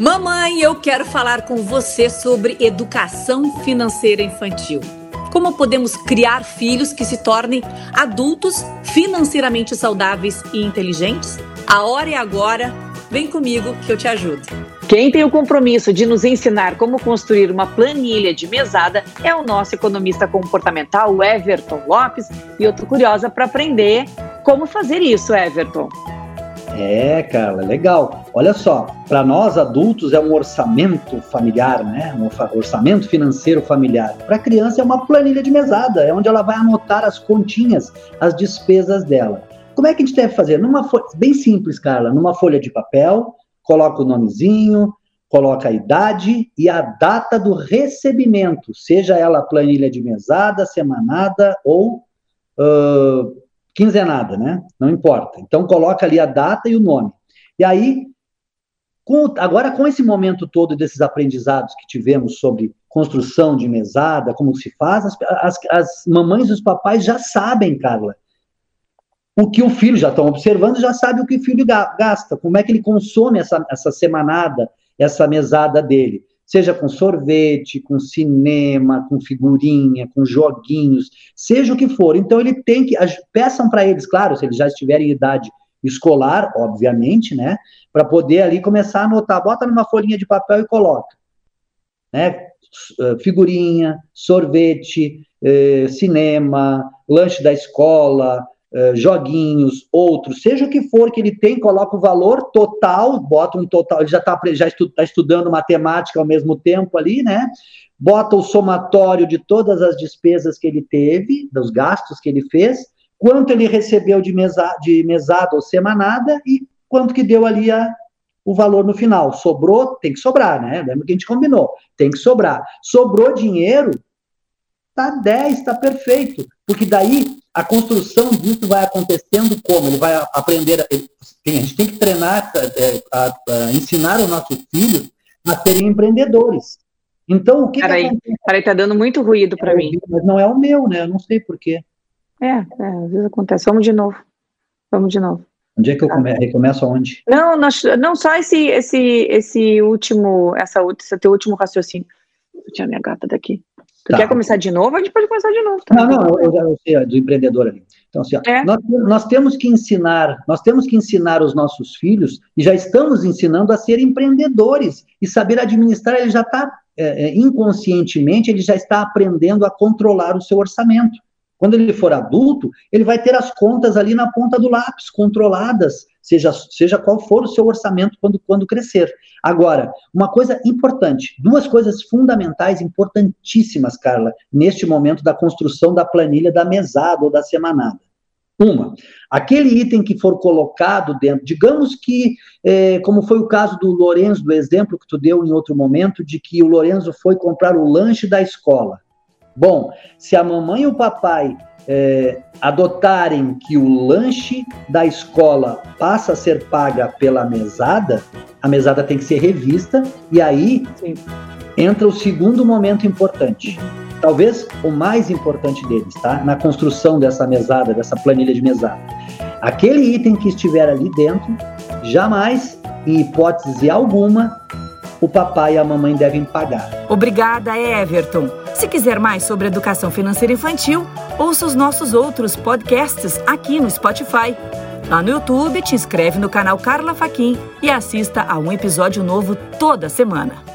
Mamãe, eu quero falar com você sobre educação financeira infantil. Como podemos criar filhos que se tornem adultos financeiramente saudáveis e inteligentes? A hora é agora. Vem comigo que eu te ajudo. Quem tem o compromisso de nos ensinar como construir uma planilha de mesada é o nosso economista comportamental, Everton Lopes. E eu tô curiosa para aprender como fazer isso, Everton. É, Carla, legal. Olha só, para nós adultos é um orçamento familiar, né? Um orçamento financeiro familiar. Para criança é uma planilha de mesada, é onde ela vai anotar as continhas, as despesas dela. Como é que a gente deve fazer? Numa bem simples, Carla, numa folha de papel, coloca o nomezinho, coloca a idade e a data do recebimento, seja ela planilha de mesada, semanada ou uh, quinzenada, né? Não importa. Então coloca ali a data e o nome. E aí, com, agora com esse momento todo desses aprendizados que tivemos sobre construção de mesada, como se faz, as, as, as mamães e os papais já sabem, Carla, o que o filho, já estão observando, já sabe o que o filho gasta, como é que ele consome essa, essa semanada, essa mesada dele seja com sorvete, com cinema, com figurinha, com joguinhos, seja o que for. Então ele tem que peçam para eles, claro, se eles já estiverem em idade escolar, obviamente, né, para poder ali começar a anotar, bota numa folhinha de papel e coloca, né, eh, figurinha, sorvete, eh, cinema, lanche da escola, uh, joguinhos, outros, seja o que for que ele tem, coloca o valor total, bota um total, ele já está já estu, tá estudando matemática ao mesmo tempo ali, né? Bota o somatório de todas as despesas que ele teve, dos gastos que ele fez, quanto ele recebeu de, mesa, de mesada ou semanada e quanto que deu ali a, o valor no final. Sobrou, tem que sobrar, né? Lembra que a gente combinou? Tem que sobrar. Sobrou dinheiro, tá 10, tá perfeito. Porque daí a construção disso vai acontecendo como? Ele vai aprender, a gente tem que treinar, é, a, a, a ensinar os nossos filhos a serem empreendedores. Então, o que Peraí, que peraí, tá dando muito ruído para é, mim. Mas não é o meu, né? Eu não sei porquê. É, é, às vezes acontece. Vamos de novo. Vamos de novo. Onde é que eu come, recomeço aonde? Não, nós, não só esse, esse, esse último, essa, esse teu último raciocínio. Eu tinha minha gata daqui. Tu tá. quer começar de novo? A gente pode começar de novo. Tá? Não, não, eu já sei, do empreendedor ali. Então, assim, ó, é? nós, nós, temos que ensinar, nós temos que ensinar os nossos filhos, e já estamos ensinando a ser empreendedores, e saber administrar, ele já está, é, é, inconscientemente, ele já está aprendendo a controlar o seu orçamento. Quando ele for adulto, ele vai ter as contas ali na ponta do lápis, controladas, seja, seja qual for o seu orçamento quando, quando crescer. Agora, uma coisa importante, duas coisas fundamentais, importantíssimas, Carla, neste momento da construção da planilha da mesada ou da semanada. Uma, aquele item que for colocado dentro, digamos que, é, como foi o caso do Lorenzo, do exemplo que tu deu em outro momento, de que o Lorenzo foi comprar o lanche da escola. Bom, se a mamãe e o papai é, adotarem que o lanche da escola passa a ser paga pela mesada, a mesada tem que ser revista, e aí Sim. entra o segundo momento importante. Talvez o mais importante deles, tá? Na construção dessa mesada, dessa planilha de mesada. Aquele item que estiver ali dentro, jamais, em hipótese alguma, o papai e a mamãe devem pagar. Obrigada, Everton. Se quiser mais sobre educação financeira infantil, ouça os nossos outros podcasts aqui no Spotify. Lá no YouTube, te inscreve no canal Carla Faquin e assista a um episódio novo toda semana.